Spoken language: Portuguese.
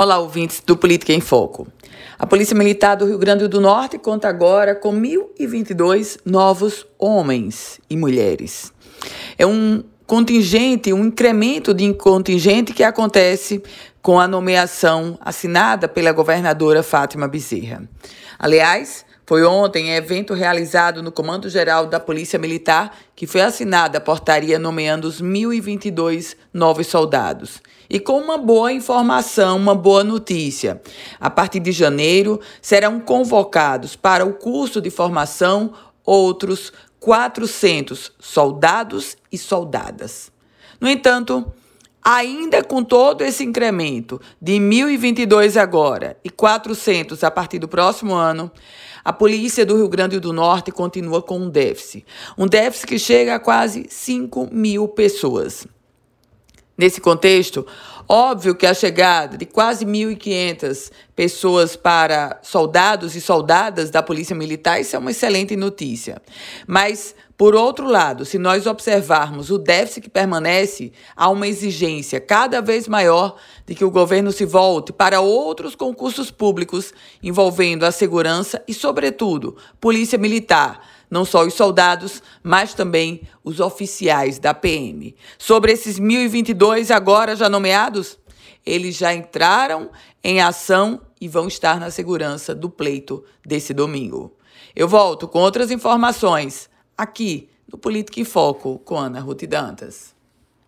Olá, ouvintes do Política em Foco. A Polícia Militar do Rio Grande do Norte conta agora com 1.022 novos homens e mulheres. É um contingente, um incremento de contingente que acontece com a nomeação assinada pela governadora Fátima Bezerra. Aliás, foi ontem evento realizado no Comando Geral da Polícia Militar que foi assinada a portaria nomeando os 1.022 novos soldados. E com uma boa informação, uma boa notícia. A partir de janeiro serão convocados para o curso de formação outros 400 soldados e soldadas. No entanto, ainda com todo esse incremento de 1.022 agora e 400 a partir do próximo ano, a polícia do Rio Grande do Norte continua com um déficit. Um déficit que chega a quase 5 mil pessoas. Nesse contexto, óbvio que a chegada de quase 1.500 pessoas para soldados e soldadas da Polícia Militar, isso é uma excelente notícia. Mas, por outro lado, se nós observarmos o déficit que permanece, há uma exigência cada vez maior de que o governo se volte para outros concursos públicos envolvendo a segurança e, sobretudo, Polícia Militar não só os soldados, mas também os oficiais da PM. Sobre esses 1.022 agora já nomeados, eles já entraram em ação e vão estar na segurança do pleito desse domingo. Eu volto com outras informações aqui no Política em Foco com Ana Ruth Dantas.